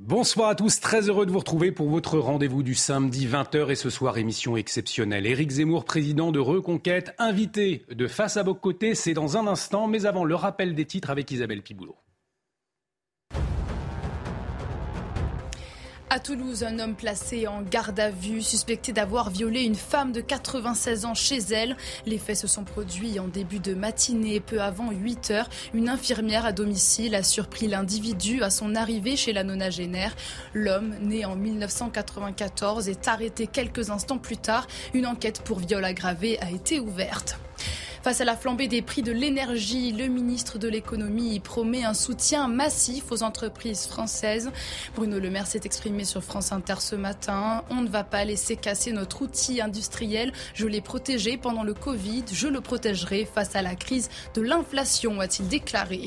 Bonsoir à tous, très heureux de vous retrouver pour votre rendez-vous du samedi 20h et ce soir émission exceptionnelle. Éric Zemmour, président de Reconquête, invité de Face à vos côtés, c'est dans un instant, mais avant le rappel des titres avec Isabelle Piboulot. À Toulouse, un homme placé en garde à vue, suspecté d'avoir violé une femme de 96 ans chez elle. Les faits se sont produits en début de matinée, peu avant 8 heures. Une infirmière à domicile a surpris l'individu à son arrivée chez la nonagénaire. L'homme, né en 1994, est arrêté quelques instants plus tard. Une enquête pour viol aggravé a été ouverte. Face à la flambée des prix de l'énergie, le ministre de l'économie promet un soutien massif aux entreprises françaises. Bruno Le Maire s'est exprimé sur France Inter ce matin. On ne va pas laisser casser notre outil industriel. Je l'ai protégé pendant le Covid. Je le protégerai face à la crise de l'inflation, a-t-il déclaré.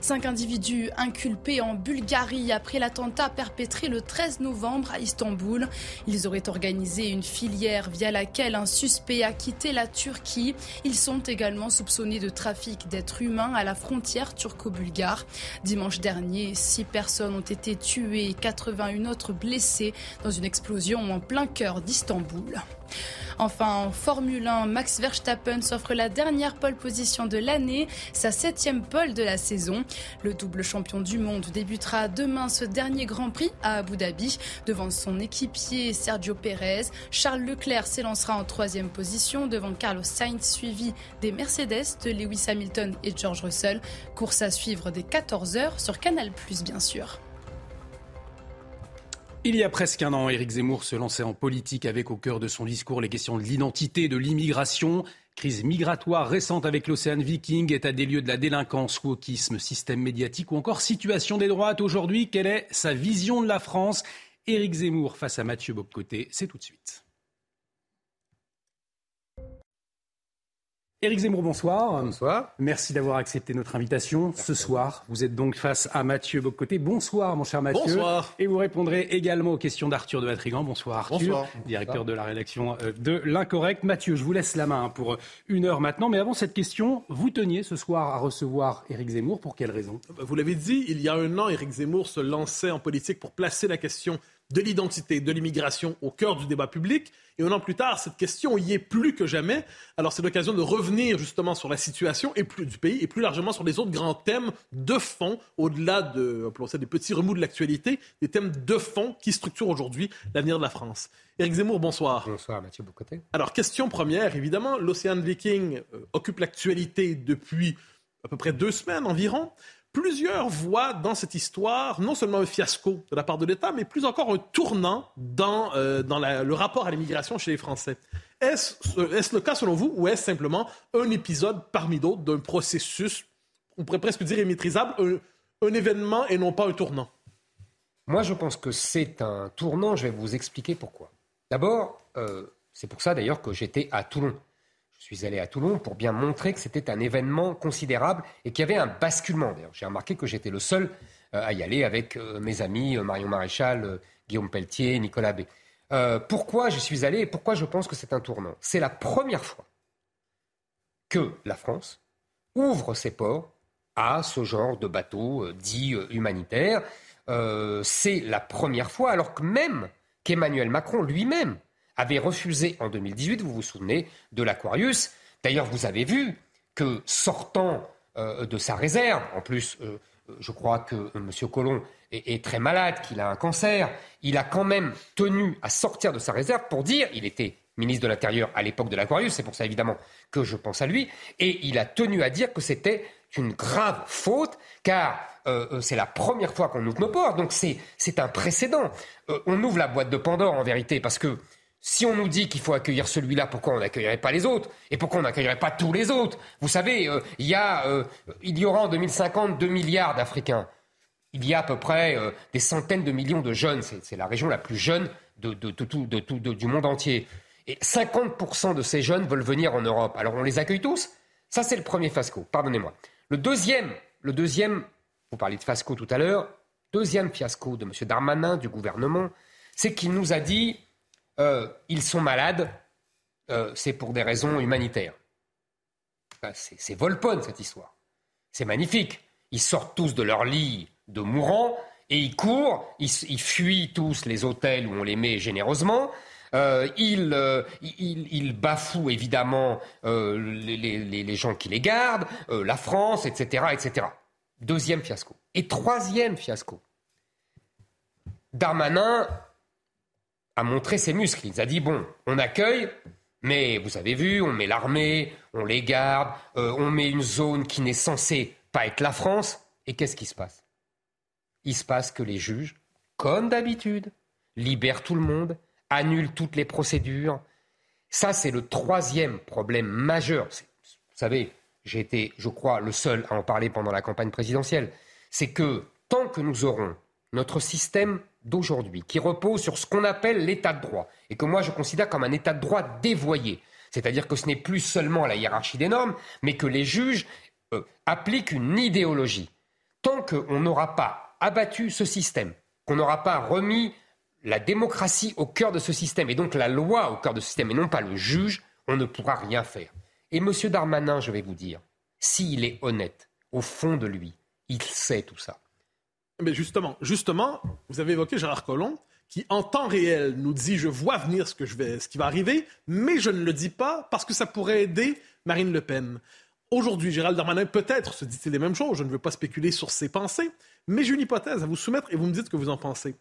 Cinq individus inculpés en Bulgarie après l'attentat perpétré le 13 novembre à Istanbul. Ils auraient organisé une filière via laquelle un suspect a quitté la Turquie. Ils sont également soupçonnés de trafic d'êtres humains à la frontière turco-bulgare. Dimanche dernier, six personnes ont été tuées et 81 autres blessées dans une explosion en plein cœur d'Istanbul. Enfin, en Formule 1, Max Verstappen s'offre la dernière pole position de l'année, sa septième pole de la saison. Le double champion du monde débutera demain ce dernier Grand Prix à Abu Dhabi devant son équipier Sergio Perez. Charles Leclerc s'élancera en troisième position devant Carlos Sainz suivi des Mercedes de Lewis Hamilton et George Russell. Course à suivre dès 14h sur Canal+, bien sûr. Il y a presque un an, Éric Zemmour se lançait en politique avec au cœur de son discours les questions de l'identité, de l'immigration. Crise migratoire récente avec l'océan Viking, état des lieux de la délinquance, wokisme, système médiatique ou encore situation des droites. Aujourd'hui, quelle est sa vision de la France? Éric Zemmour face à Mathieu Bobcoté, c'est tout de suite. Éric Zemmour, bonsoir. Bonsoir. Merci d'avoir accepté notre invitation. Ce soir, vous êtes donc face à Mathieu Bocoté. Bonsoir, mon cher Mathieu. Bonsoir. Et vous répondrez également aux questions d'Arthur de Vatrigan. Bonsoir, Arthur. Bonsoir. Directeur de la rédaction euh, de L'Incorrect. Mathieu, je vous laisse la main pour une heure maintenant. Mais avant cette question, vous teniez ce soir à recevoir Éric Zemmour. Pour quelle raison? Vous l'avez dit, il y a un an, Éric Zemmour se lançait en politique pour placer la question de l'identité, de l'immigration au cœur du débat public. Et un an plus tard, cette question y est plus que jamais. Alors c'est l'occasion de revenir justement sur la situation et plus du pays et plus largement sur les autres grands thèmes de fond, au-delà de, ça des petits remous de l'actualité, des thèmes de fond qui structurent aujourd'hui l'avenir de la France. Éric Zemmour, bonsoir. Bonsoir Mathieu Bocoté. Alors question première, évidemment, l'Océan Viking euh, occupe l'actualité depuis à peu près deux semaines environ. Plusieurs voient dans cette histoire non seulement un fiasco de la part de l'État, mais plus encore un tournant dans, euh, dans le rapport à l'immigration chez les Français. Est-ce est le cas selon vous ou est-ce simplement un épisode parmi d'autres d'un processus, on pourrait presque dire immaîtrisable, un, un événement et non pas un tournant? Moi, je pense que c'est un tournant. Je vais vous expliquer pourquoi. D'abord, euh, c'est pour ça d'ailleurs que j'étais à Toulon. Je suis allé à Toulon pour bien montrer que c'était un événement considérable et qu'il y avait un basculement. D'ailleurs, j'ai remarqué que j'étais le seul euh, à y aller avec euh, mes amis euh, Marion Maréchal, Guillaume Pelletier, Nicolas B. Pourquoi je suis allé et pourquoi je pense que c'est un tournant? C'est la première fois que la France ouvre ses ports à ce genre de bateaux euh, dits humanitaires. C'est la première fois, alors que même qu'Emmanuel Macron lui-même avait refusé en 2018, vous vous souvenez, de l'Aquarius. D'ailleurs, vous avez vu que sortant euh, de sa réserve, en plus, euh, je crois que euh, M. Collomb est, très malade, qu'il a un cancer, il a quand même tenu à sortir de sa réserve pour dire, il était ministre de l'Intérieur à l'époque de l'Aquarius, c'est pour ça évidemment que je pense à lui, et il a tenu à dire que c'était une grave faute, car c'est la première fois qu'on ouvre nos ports, donc c'est un précédent. On ouvre la boîte de Pandore en vérité, parce que si on nous dit qu'il faut accueillir celui-là, pourquoi on n'accueillerait pas les autres? Et pourquoi on n'accueillerait pas tous les autres? Vous savez, euh, il, y a, euh, il y aura en 2050 2 milliards d'Africains. Il y a à peu près euh, des centaines de millions de jeunes. C'est la région la plus jeune du monde entier. Et 50% de ces jeunes veulent venir en Europe. Alors on les accueille tous? Ça, c'est le premier FASCO. Pardonnez-moi. Le deuxième, le deuxième, vous parliez de FASCO tout à l'heure, deuxième fiasco de M. Darmanin, du gouvernement, c'est qu'il nous a dit euh, ils sont malades, euh, c'est pour des raisons humanitaires. c'est Volpone cette histoire. C'est magnifique. Ils sortent tous de leur lit de mourants et ils courent, ils, fuient tous les hôtels où on les met généreusement. Euh, ils, bafouent évidemment les, les, gens qui les gardent, la France, etc., etc. Deuxième fiasco. Et troisième fiasco. Darmanin a montré ses muscles. Il a dit bon, on accueille, mais vous avez vu, on met l'armée, on les garde, euh, on met une zone qui n'est censée pas être la France. Et qu'est-ce qui se passe? Il se passe que les juges, comme d'habitude, libèrent tout le monde, annulent toutes les procédures. Ça, c'est le troisième problème majeur. Vous savez, j'ai été, je crois, le seul à en parler pendant la campagne présidentielle. C'est que tant que nous aurons notre système d'aujourd'hui, qui repose sur ce qu'on appelle l'état de droit, et que moi je considère comme un état de droit dévoyé. C'est-à-dire que ce n'est plus seulement la hiérarchie des normes, mais que les juges euh, appliquent une idéologie. Tant qu'on n'aura pas abattu ce système, qu'on n'aura pas remis la démocratie au cœur de ce système, et donc la loi au cœur de ce système, et non pas le juge, on ne pourra rien faire. Et M. Darmanin, je vais vous dire, s'il est honnête, au fond de lui, il sait tout ça. Mais justement, justement, vous avez évoqué Gérard Collomb, qui en temps réel nous dit je vois venir ce, que je vais, ce qui va arriver, mais je ne le dis pas parce que ça pourrait aider Marine Le Pen. Aujourd'hui, Gérald Darmanin peut-être se dit-il les mêmes choses, je ne veux pas spéculer sur ses pensées, mais j'ai une hypothèse à vous soumettre et vous me dites ce que vous en pensez.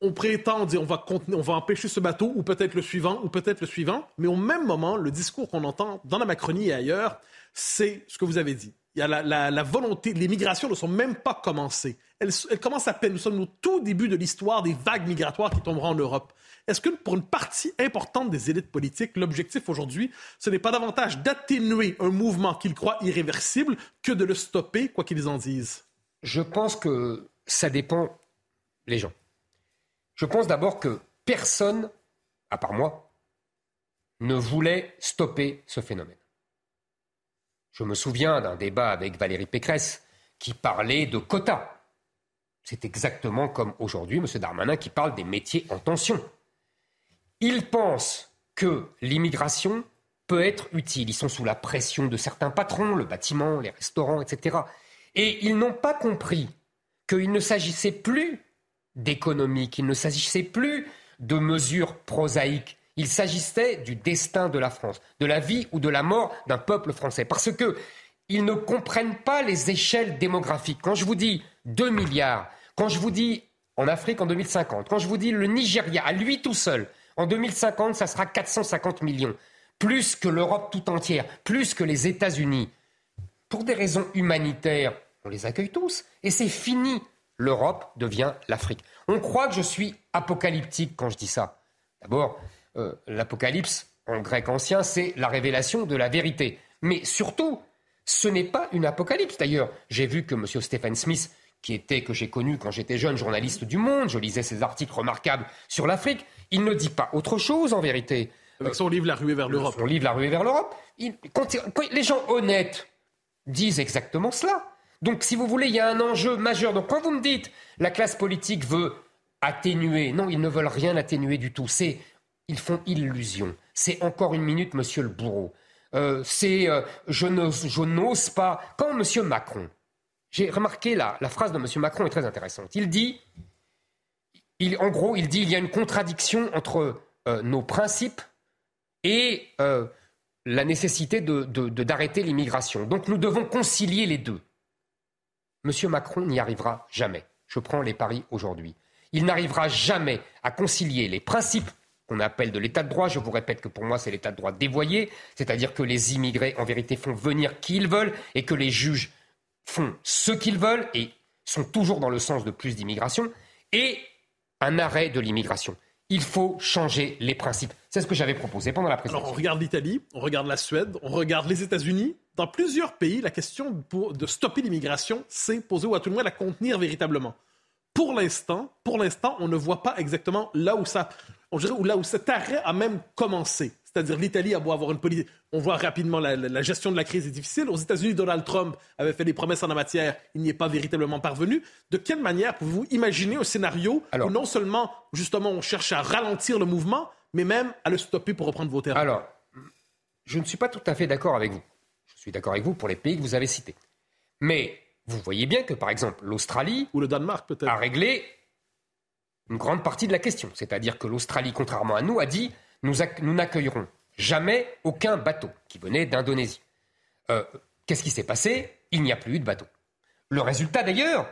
On prétend dire on va, on va empêcher ce bateau, ou peut-être le suivant, ou peut-être le suivant, mais au même moment, le discours qu'on entend dans la Macronie et ailleurs, c'est ce que vous avez dit. Il y a la, volonté, les migrations ne sont même pas commencées. Elles, commencent à peine. Nous sommes au tout début de l'histoire des vagues migratoires qui tomberont en Europe. Est-ce que pour une partie importante des élites politiques, l'objectif aujourd'hui, ce n'est pas davantage d'atténuer un mouvement qu'ils croient irréversible que de le stopper, quoi qu'ils en disent? Je pense que ça dépend les gens. Je pense d'abord que personne, à part moi, ne voulait stopper ce phénomène. Je me souviens d'un débat avec Valérie Pécresse qui parlait de quotas. C'est exactement comme aujourd'hui M. Darmanin qui parle des métiers en tension. Ils pensent que l'immigration peut être utile. Ils sont sous la pression de certains patrons, le bâtiment, les restaurants, etc. Et ils n'ont pas compris qu'il ne s'agissait plus d'économie, qu'il ne s'agissait plus de mesures prosaïques, il s'agissait du destin de la France, de la vie ou de la mort d'un peuple français. Parce que ils ne comprennent pas les échelles démographiques. Quand je vous dis 2 milliards, quand je vous dis en Afrique en 2050, quand je vous dis le Nigeria à lui tout seul, en 2050, ça sera 450 millions, plus que l'Europe tout entière, plus que les États-Unis. Pour des raisons humanitaires, on les accueille tous et c'est fini. L'Europe devient l'Afrique. On croit que je suis apocalyptique quand je dis ça. D'abord, euh, l'Apocalypse, en grec ancien, c'est la révélation de la vérité. Mais surtout, ce n'est pas une apocalypse. D'ailleurs, j'ai vu que M. Stephen Smith, qui était, que j'ai connu quand j'étais jeune, journaliste du Monde, je lisais ses articles remarquables sur l'Afrique, il ne dit pas autre chose en vérité. Avec son livre La ruée vers l'Europe. Son livre La ruée vers l'Europe. Les gens honnêtes disent exactement cela. Donc, si vous voulez, il y a un enjeu majeur. Donc, quand vous me dites la classe politique veut atténuer, non, ils ne veulent rien atténuer du tout. C'est ils font illusion. C'est encore une minute, monsieur le bourreau. Euh, c'est euh, je n'ose pas. Quand monsieur Macron, j'ai remarqué la, la phrase de monsieur Macron est très intéressante. Il dit, il, en gros, il dit il y a une contradiction entre euh, nos principes et la nécessité d'arrêter l'immigration. Donc nous devons concilier les deux. Monsieur Macron n'y arrivera jamais. Je prends les paris aujourd'hui. Il n'arrivera jamais à concilier les principes qu'on appelle de l'état de droit. Je vous répète que pour moi, c'est l'état de droit dévoyé, c'est-à-dire que les immigrés, en vérité, font venir qui ils veulent et que les juges font ce qu'ils veulent et sont toujours dans le sens de plus d'immigration, et un arrêt de l'immigration. Il faut changer les principes. C'est ce que j'avais proposé pendant la. Alors, on regarde l'Italie, on regarde la Suède, on regarde les États-Unis. Dans plusieurs pays, la question de stopper l'immigration s'est posée, ou à tout le moins la contenir véritablement. Pour l'instant, pour l'instant, on ne voit pas exactement là où ça, on dirait, où là où cet arrêt a même commencé. C'est-à-dire l'Italie a beau avoir une politique. On voit rapidement la, la, gestion de la crise est difficile. Aux États-Unis, Donald Trump avait fait des promesses en la matière. Il n'y est pas véritablement parvenu. De quelle manière pouvez-vous imaginer un scénario où non seulement, justement, on cherche à ralentir le mouvement, mais même à le stopper pour reprendre vos termes? Alors, je ne suis pas tout à fait d'accord avec vous. Je suis d'accord avec vous pour les pays que vous avez cités. Mais vous voyez bien que, par exemple, l'Australie. Ou le Danemark, peut-être. A réglé une grande partie de la question. C'est-à-dire que l'Australie, contrairement à nous, a dit nous, n'accueillerons jamais aucun bateau qui venait d'Indonésie. Euh, qu'est-ce qui s'est passé? Il n'y a plus eu de bateau. Le résultat d'ailleurs,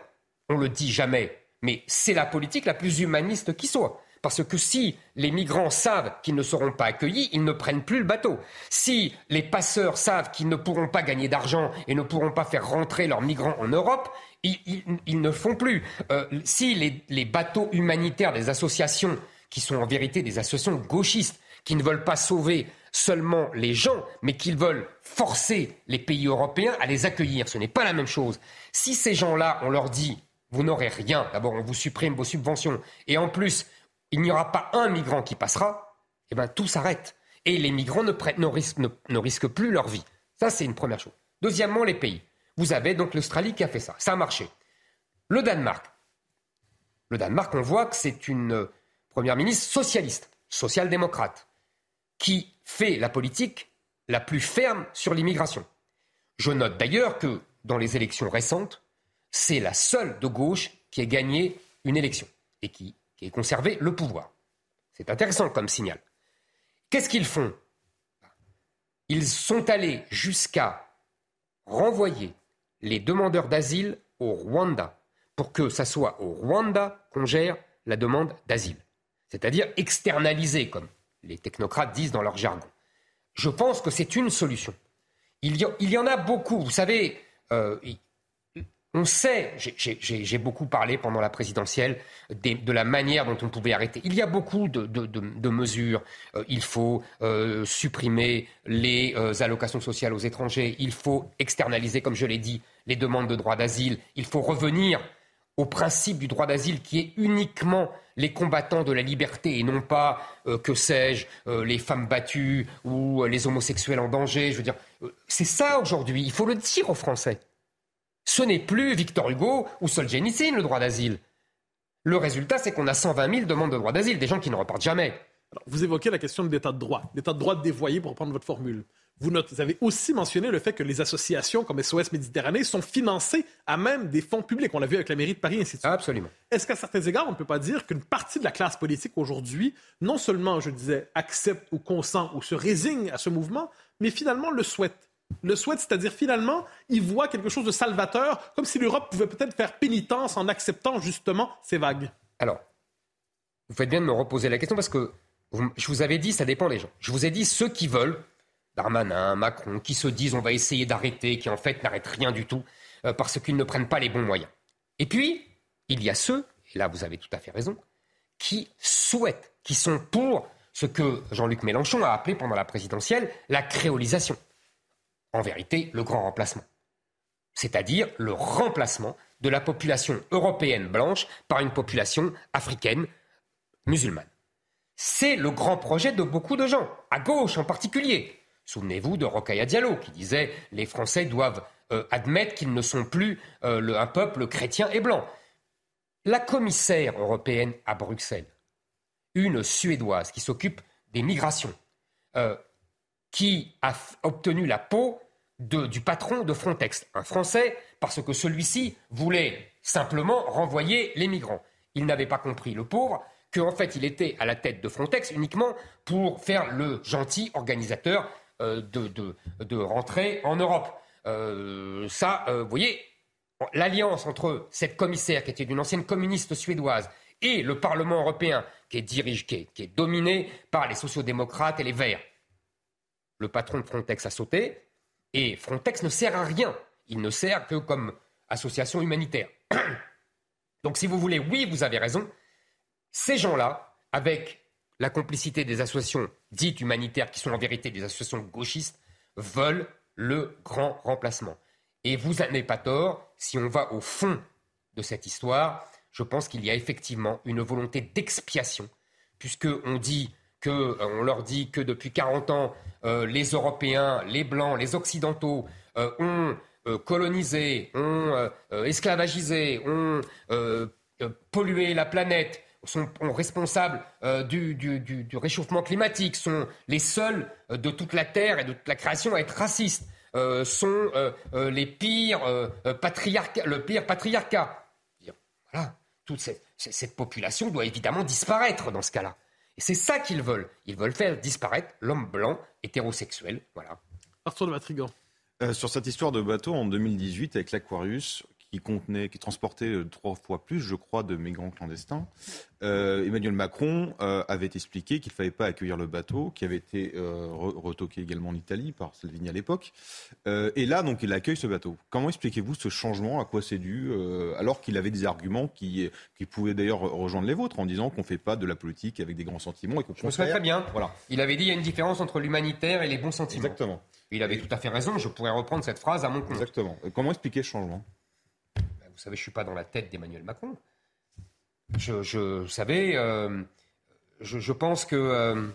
on le dit jamais, mais c'est la politique la plus humaniste qui soit. Parce que si les migrants savent qu'ils ne seront pas accueillis, ils ne prennent plus le bateau. Si les passeurs savent qu'ils ne pourront pas gagner d'argent et ne pourront pas faire rentrer leurs migrants en Europe, ils, ne font plus. Euh, si les, bateaux humanitaires des associations, qui sont en vérité des associations gauchistes, qui ne veulent pas sauver seulement les gens, mais qu'ils veulent forcer les pays européens à les accueillir. Ce n'est pas la même chose. Si ces gens-là, on leur dit, vous n'aurez rien, d'abord on vous supprime vos subventions, et en plus, il n'y aura pas un migrant qui passera, eh bien tout s'arrête. Et les migrants ne, ne, risquent, ne risquent plus leur vie. Ça, c'est une première chose. Deuxièmement, les pays. Vous avez donc l'Australie qui a fait ça. Ça a marché. Le Danemark. Le Danemark, on voit que c'est une première ministre socialiste, social-démocrate qui fait la politique la plus ferme sur l'immigration. Je note d'ailleurs que dans les élections récentes, c'est la seule de gauche qui ait gagné une élection et qui, qui ait conservé le pouvoir. C'est intéressant comme signal. Qu'est-ce qu'ils font? Ils sont allés jusqu'à renvoyer les demandeurs d'asile au Rwanda pour que ce soit au Rwanda qu'on gère la demande d'asile. C'est-à-dire externaliser, comme les technocrates disent dans leur jargon. Je pense que c'est une solution. Il y, en a beaucoup. Vous savez, euh, on sait, j'ai beaucoup parlé pendant la présidentielle de la manière dont on pouvait arrêter. Il y a beaucoup de, mesures. Euh, il faut euh, supprimer les allocations sociales aux étrangers. Il faut externaliser, comme je l'ai dit, les demandes de droit d'asile. Il faut revenir au principe du droit d'asile qui est uniquement les combattants de la liberté et non pas, euh, que sais-je, euh, les femmes battues ou euh, les homosexuels en danger. Je veux dire, c'est ça aujourd'hui. Il faut le dire aux Français. Ce n'est plus Victor Hugo ou Solzhenitsyn le droit d'asile. Le résultat, c'est qu'on a 120 000 demandes de droit d'asile, des gens qui ne repartent jamais. vous évoquez la question de l'état de droit, l'état de droit dévoyé pour reprendre votre formule. Vous, avez aussi mentionné le fait que les associations comme SOS Méditerranée sont financées à même des fonds publics. On l'a vu avec la mairie de Paris, ainsi de suite. Absolument. Est-ce qu'à certains égards, on ne peut pas dire qu'une partie de la classe politique aujourd'hui, non seulement, je disais, accepte ou consent ou se résigne à ce mouvement, mais finalement le souhaite? Le souhaite, c'est-à-dire finalement, il voit quelque chose de salvateur, comme si l'Europe pouvait peut-être faire pénitence en acceptant justement ces vagues. Alors, vous faites bien de me reposer la question parce que je vous avais dit, ça dépend des gens. Je vous ai dit, ceux qui veulent Darmanin, Macron, qui se disent on va essayer d'arrêter, qui en fait n'arrêtent rien du tout, euh, parce qu'ils ne prennent pas les bons moyens. Et puis, il y a ceux, et là vous avez tout à fait raison, qui souhaitent, qui sont pour ce que Jean-Luc Mélenchon a appelé pendant la présidentielle la créolisation. En vérité, le grand remplacement. C'est-à-dire le remplacement de la population européenne blanche par une population africaine musulmane. C'est le grand projet de beaucoup de gens, à gauche en particulier. Souvenez-vous de Rokhaya Diallo qui disait les Français doivent euh, admettre qu'ils ne sont plus euh, un peuple chrétien et blanc. La commissaire européenne à Bruxelles, une Suédoise qui s'occupe des migrations, euh, qui a obtenu la peau du patron de Frontex, un Français, parce que celui-ci voulait simplement renvoyer les migrants. Il n'avait pas compris, le pauvre, qu'en fait il était à la tête de Frontex uniquement pour faire le gentil organisateur euh, de, de, rentrer en Europe. Euh, ça, euh, vous voyez, l'alliance entre cette commissaire qui était d'une ancienne communiste suédoise et le Parlement européen qui est dirigé, qui est, dominé par les sociodémocrates et les Verts. Le patron de Frontex a sauté et Frontex ne sert à rien. Il ne sert que comme association humanitaire. Donc si vous voulez, oui, vous avez raison. Ces gens-là, avec la complicité des associations dites humanitaires, qui sont en vérité des associations gauchistes, veulent le grand remplacement. Et vous n'avez pas tort, si on va au fond de cette histoire, je pense qu'il y a effectivement une volonté d'expiation, puisqu'on dit que, euh, on leur dit que depuis 40 ans, euh, les Européens, les Blancs, les Occidentaux euh, ont colonisé, ont esclavagisé, ont pollué la planète, sont, responsables du, du, réchauffement climatique, sont les seuls de toute la Terre et de toute la création à être racistes, sont les pires patriarcat, le pire patriarcat. Voilà, toute cette population doit évidemment disparaître dans ce cas-là. Et c'est ça qu'ils veulent. Ils veulent faire disparaître l'homme blanc hétérosexuel. Voilà. Arthur de Matrigan. Euh, sur cette histoire de bateau en 2018 avec l'Aquarius, qui contenait, qui transportait euh, trois fois plus, je crois, de migrants clandestins. Euh, Emmanuel Macron euh, avait expliqué qu'il ne fallait pas accueillir le bateau, qui avait été retoqué également en Italie par Salvini à l'époque. et là, donc, il accueille ce bateau. Comment expliquez-vous ce changement? À quoi c'est dû Alors qu'il avait des arguments qui, qui pouvaient d'ailleurs rejoindre les vôtres en disant qu'on ne fait pas de la politique avec des grands sentiments et Je me souviens très bien. Voilà. Il avait dit qu'il y a une différence entre l'humanitaire et les bons sentiments. Exactement. Il avait tout à fait raison. Je pourrais reprendre cette phrase à mon compte. Exactement. comment expliquer ce changement? Vous savez, je ne suis pas dans la tête d'Emmanuel Macron. Je, je euh, je, pense que euh,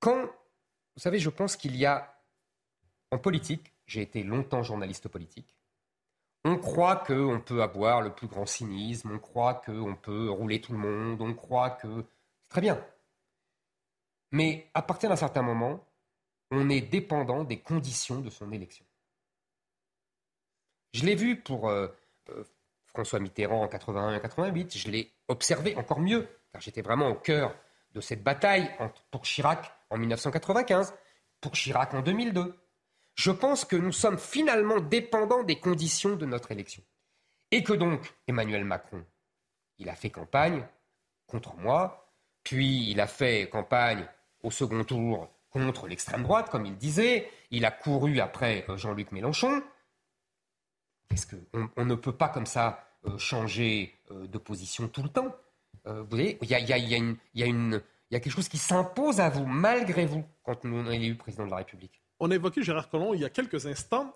quand, vous savez, je pense qu'il y a en politique, j'ai été longtemps journaliste politique. On croit qu'on peut avoir le plus grand cynisme, on croit qu'on peut rouler tout le monde, on croit que c'est très bien. Mais à partir d'un certain moment, on est dépendant des conditions de son élection. Je l'ai vu pour euh, euh, François Mitterrand en 81 et 88. Je l'ai observé encore mieux, car j'étais vraiment au cœur de cette bataille pour Chirac en 1995, pour Chirac en 2002. Je pense que nous sommes finalement dépendants des conditions de notre élection. Et que donc Emmanuel Macron, il a fait campagne contre moi, puis il a fait campagne au second tour contre l'extrême droite, comme il disait, il a couru après euh, Jean-Luc Mélenchon, est-ce qu'on on ne peut pas comme ça euh, changer euh, de position tout le temps euh, Vous voyez, il y a, a, y, a quelque chose qui s'impose à vous, malgré vous, quand on est élu président de la République. On a évoqué Gérard Collomb il y a quelques instants.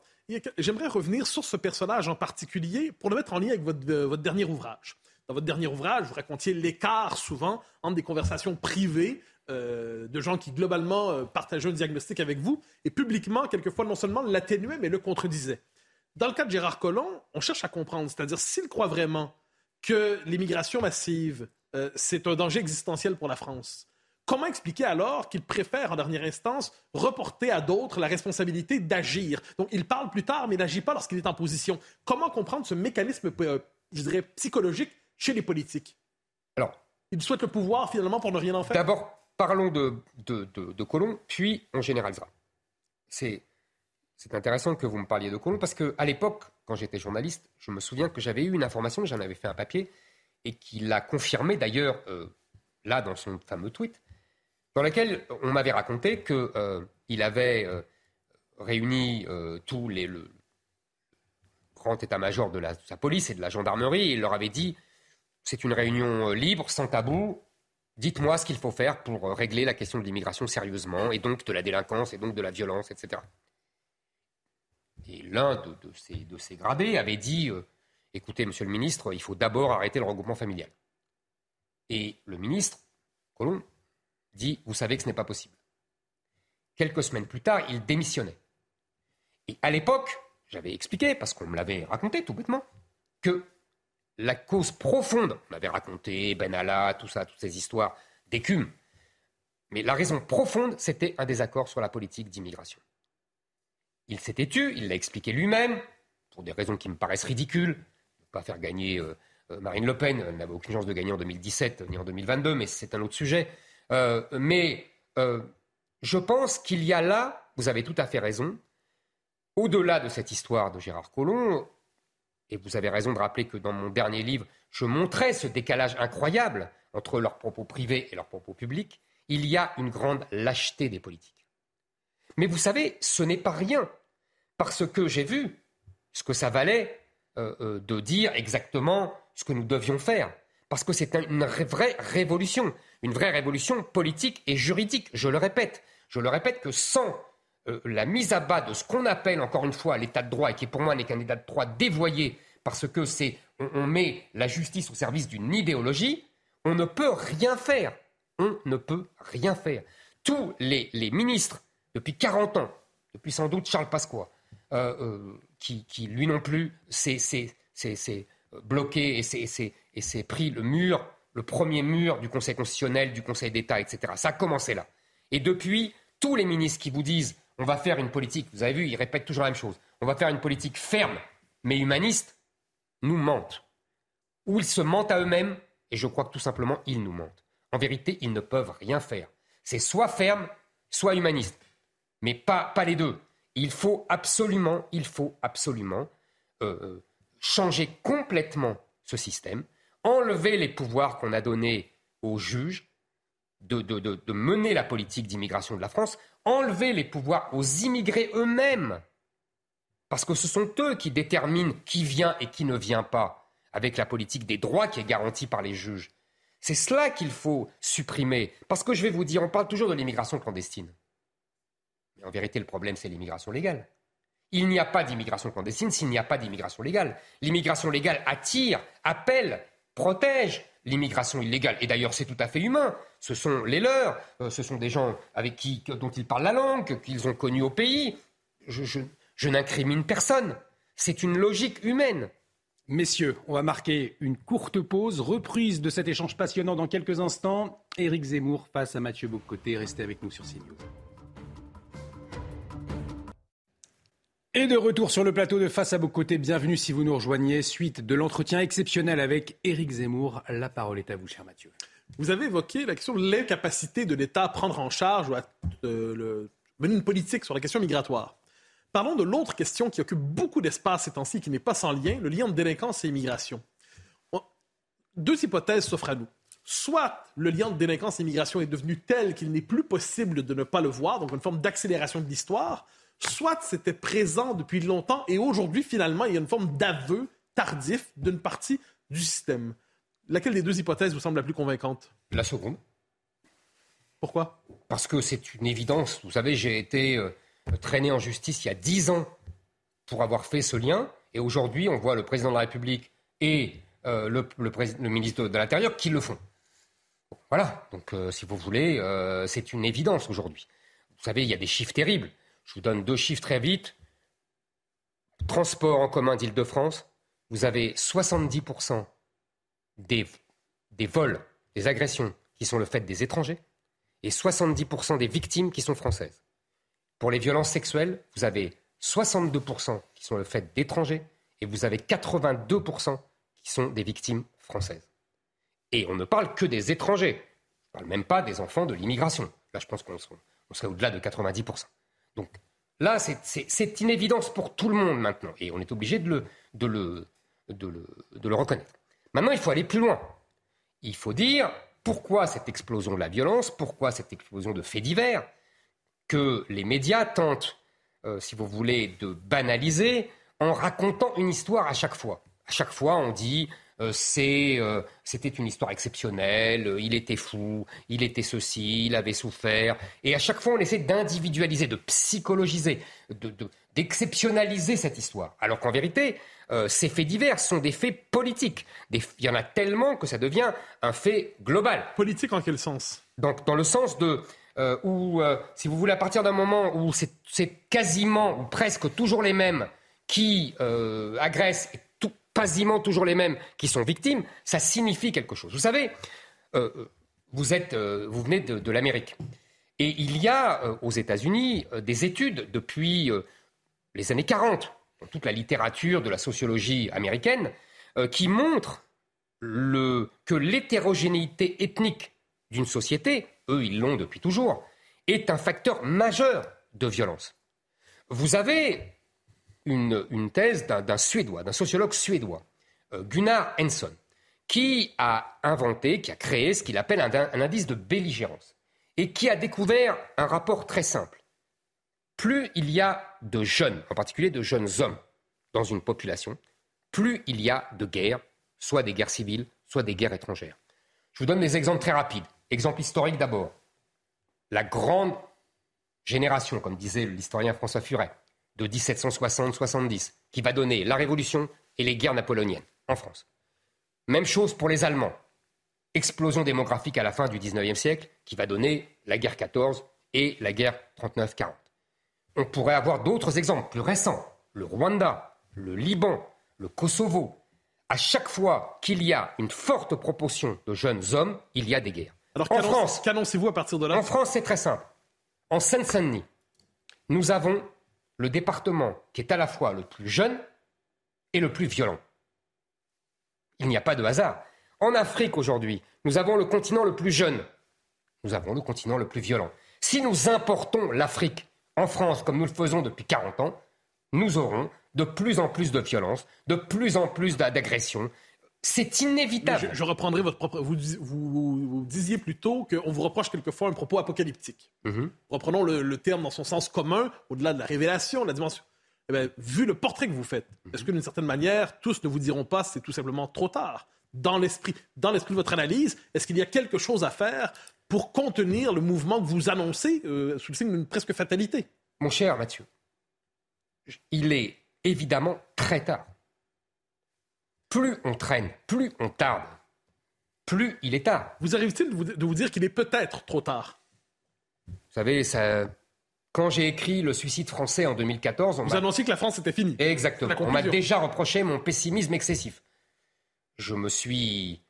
J'aimerais revenir sur ce personnage en particulier pour le mettre en lien avec votre, votre dernier ouvrage. Dans votre dernier ouvrage, vous racontiez l'écart souvent entre des conversations privées de gens qui globalement partageaient un diagnostic avec vous et publiquement, quelquefois, non seulement l'atténuaient, mais le contredisaient. Dans le cas de Gérard Collomb, on cherche à comprendre, c'est-à-dire s'il croit vraiment que l'immigration massive, euh, c'est un danger existentiel pour la France, comment expliquer alors qu'il préfère, en dernière instance, reporter à d'autres la responsabilité d'agir? Donc, il parle plus tard, mais n'agit pas lorsqu'il est en position. Comment comprendre ce mécanisme, euh, je dirais, psychologique chez les politiques? Alors, il souhaite le pouvoir, finalement, pour ne rien en faire D'abord, parlons de, de, de, de Collomb, puis on généralisera. C'est c'est intéressant que vous me parliez de Colomb parce qu'à l'époque, quand j'étais journaliste, je me souviens que j'avais eu une information, j'en avais fait un papier, et qu'il a confirmé d'ailleurs euh, là dans son fameux tweet, dans lequel on m'avait raconté qu'il euh, avait euh, réuni tous les le grand état-major de, de, sa police et de la gendarmerie, et il leur avait dit c'est une réunion libre, sans tabou. Dites-moi ce qu'il faut faire pour régler la question de l'immigration sérieusement, et donc de la délinquance, et donc de la violence, etc. Et l'un de, ces, gradés avait dit euh, Écoutez, monsieur le ministre, il faut d'abord arrêter le regroupement familial. Et le ministre, Colomb, dit Vous savez que ce n'est pas possible. Quelques semaines plus tard, il démissionnait. Et à l'époque, j'avais expliqué, parce qu'on me l'avait raconté tout bêtement, que la cause profonde, on m'avait raconté Benalla, tout ça, toutes ces histoires d'écume, mais la raison profonde, c'était un désaccord sur la politique d'immigration. Il s'était tu, il l'a expliqué lui-même, pour des raisons qui me paraissent ridicules. Ne pas faire gagner euh, euh, Marine Le Pen, elle n'avait aucune chance de gagner en 2017 ni en 2022, mais c'est un autre sujet. Euh, mais je pense qu'il y a là, vous avez tout à fait raison, au-delà de cette histoire de Gérard Collomb, et vous avez raison de rappeler que dans mon dernier livre, je montrais ce décalage incroyable entre leurs propos privés et leurs propos publics, il y a une grande lâcheté des politiques. Mais vous savez, ce n'est pas rien, parce que j'ai vu ce que ça valait euh, euh, de dire exactement ce que nous devions faire. Parce que c'est une vraie révolution, une vraie révolution politique et juridique, je le répète. Je le répète que sans euh, la mise à bas de ce qu'on appelle encore une fois l'état de droit, et qui pour moi n'est qu'un état de droit dévoyé, parce que c'est on, met la justice au service d'une idéologie, on ne peut rien faire. On ne peut rien faire. Tous les, ministres, depuis 40 ans, depuis sans doute Charles Pasqua, euh, euh, qui, lui non plus s'est bloqué et s'est pris le mur, le premier mur du Conseil constitutionnel, du Conseil d'État, etc. Ça a commencé là. Et depuis, tous les ministres qui vous disent on va faire une politique, vous avez vu, ils répètent toujours la même chose, on va faire une politique ferme mais humaniste, nous mentent. Ou ils se mentent à eux-mêmes, et je crois que tout simplement, ils nous mentent. En vérité, ils ne peuvent rien faire. C'est soit ferme, soit humaniste. Mais pas, les deux. Il faut absolument, il faut absolument euh, euh, changer complètement ce système, enlever les pouvoirs qu'on a donnés aux juges, de, mener la politique d'immigration de la France, enlever les pouvoirs aux immigrés eux-mêmes. Parce que ce sont eux qui déterminent qui vient et qui ne vient pas, avec la politique des droits qui est garantie par les juges. C'est cela qu'il faut supprimer. Parce que je vais vous dire, on parle toujours de l'immigration clandestine. En vérité, le problème, c'est l'immigration légale. Il n'y a pas d'immigration clandestine s'il n'y a pas d'immigration légale. L'immigration légale attire, appelle, protège l'immigration illégale. Et d'ailleurs, c'est tout à fait humain. Ce sont les leurs, euh, ce sont des gens avec qui, dont ils parlent la langue, qu'ils ont connu au pays. Je, je n'incrimine personne. C'est une logique humaine. Messieurs, on va marquer une courte pause, reprise de cet échange passionnant dans quelques instants. Éric Zemmour face à Mathieu Bocoté. Restez avec nous sur CNews. Et de retour sur le plateau de Face à vos côtés, bienvenue si vous nous rejoignez. Suite de l'entretien exceptionnel avec Éric Zemmour, la parole est à vous, cher Mathieu. Vous avez évoqué la question de l'incapacité de l'État à prendre en charge ou à euh, mener une politique sur la question migratoire. Parlons de l'autre question qui occupe beaucoup d'espace ces temps-ci, qui n'est pas sans lien, le lien entre délinquance et immigration. Deux hypothèses s'offrent à nous. Soit le lien de délinquance et immigration est devenu tel qu'il n'est plus possible de ne pas le voir, donc une forme d'accélération de l'histoire, soit c'était présent depuis longtemps et aujourd'hui, finalement, il y a une forme d'aveu tardif d'une partie du système. Laquelle des deux hypothèses vous semble la plus convaincante? La seconde. Pourquoi? Parce que c'est une évidence. Vous savez, j'ai été euh, traîné en justice il y a dix ans pour avoir fait ce lien. Et aujourd'hui, on voit le président de la République et euh, le, ministre de, l'Intérieur qui le font. Voilà. Donc, euh, si vous voulez, c'est une évidence aujourd'hui. Vous savez, il y a des chiffres terribles. Je vous donne deux chiffres très vite. Transport en commun d'Île-de-France, vous avez 70% des, des vols, des agressions qui sont le fait des étrangers et 70% des victimes qui sont françaises. Pour les violences sexuelles, vous avez 62% qui sont le fait d'étrangers et vous avez 82% qui sont des victimes françaises. Et on ne parle que des étrangers. On ne parle même pas des enfants de l'immigration. Là, je pense qu'on serait au-delà de 90%. Donc là, c'est une évidence pour tout le monde maintenant, et on est obligé de le, reconnaître. Maintenant, il faut aller plus loin. Il faut dire pourquoi cette explosion de la violence, pourquoi cette explosion de faits divers, que les médias tentent, euh, si vous voulez, de banaliser en racontant une histoire à chaque fois. À chaque fois, on dit euh, euh, c'était une histoire exceptionnelle, il était fou, il était ceci, il avait souffert. Et à chaque fois, on essaie d'individualiser, de psychologiser, d'exceptionnaliser cette histoire. Alors qu'en vérité, euh, ces faits divers sont des faits politiques. il y en a tellement que ça devient un fait global. Politique en quel sens? Donc, dans le sens de où, si vous voulez, à partir d'un moment où c'est quasiment ou presque toujours les mêmes qui agressent quasiment toujours les mêmes qui sont victimes, ça signifie quelque chose. Vous savez, euh, vous, êtes, euh, vous venez de, l'Amérique. Et il y a euh, aux États-Unis des études depuis les années 40, dans toute la littérature de la sociologie américaine, qui montrent le, que l'hétérogénéité ethnique d'une société, eux ils l'ont depuis toujours, est un facteur majeur de violence. Vous avez une, thèse d'un Suédois, d'un sociologue suédois, euh, Gunnar Henson, qui a inventé, qui a créé ce qu'il appelle un, un indice de belligérance, et qui a découvert un rapport très simple. Plus il y a de jeunes, en particulier de jeunes hommes, dans une population, plus il y a de guerres, soit des guerres civiles, soit des guerres étrangères. Je vous donne des exemples très rapides. Exemple historique d'abord. La grande génération, comme disait l'historien François Furet, de 1760-70, qui va donner la Révolution et les guerres napoléoniennes en France. Même chose pour les Allemands. Explosion démographique à la fin du 19e siècle, qui va donner la guerre 14 et la guerre 39-40. On pourrait avoir d'autres exemples plus récents. Le Rwanda, le Liban, le Kosovo. À chaque fois qu'il y a une forte proportion de jeunes hommes, il y a des guerres. Alors en France, qu'annoncez-vous à partir de là? En France, c'est très simple. En Seine-Saint-Denis, nous avons le département qui est à la fois le plus jeune et le plus violent. Il n'y a pas de hasard. En Afrique aujourd'hui, nous avons le continent le plus jeune. Nous avons le continent le plus violent. Si nous importons l'Afrique en France comme nous le faisons depuis 40 ans, nous aurons de plus en plus de violence, de plus en plus d'agressions. C'est inévitable. Je, reprendrai votre propre. Vous, vous, disiez plutôt qu'on vous reproche quelquefois un propos apocalyptique. Mhm. Reprenons le, terme dans son sens commun, au-delà de la révélation, de la dimension. Eh vu le portrait que vous faites, mhm. est-ce que d'une certaine manière, tous ne vous diront pas c'est tout simplement trop tard? Dans l'esprit, dans l'esprit de votre analyse, est-ce qu'il y a quelque chose à faire pour contenir le mouvement que vous annoncez euh, sous le signe d'une presque fatalité? Mon cher Mathieu, il est évidemment très tard. Plus on traîne, plus on tarde, plus il est tard. Vous arrive-t-il de vous, dire qu'il est peut-être trop tard? Vous savez, ça, quand j'ai écrit Le suicide français en 2014, on vous annonciez que la France était finie. Exactement. On m'a déjà reproché mon pessimisme excessif. Je me suis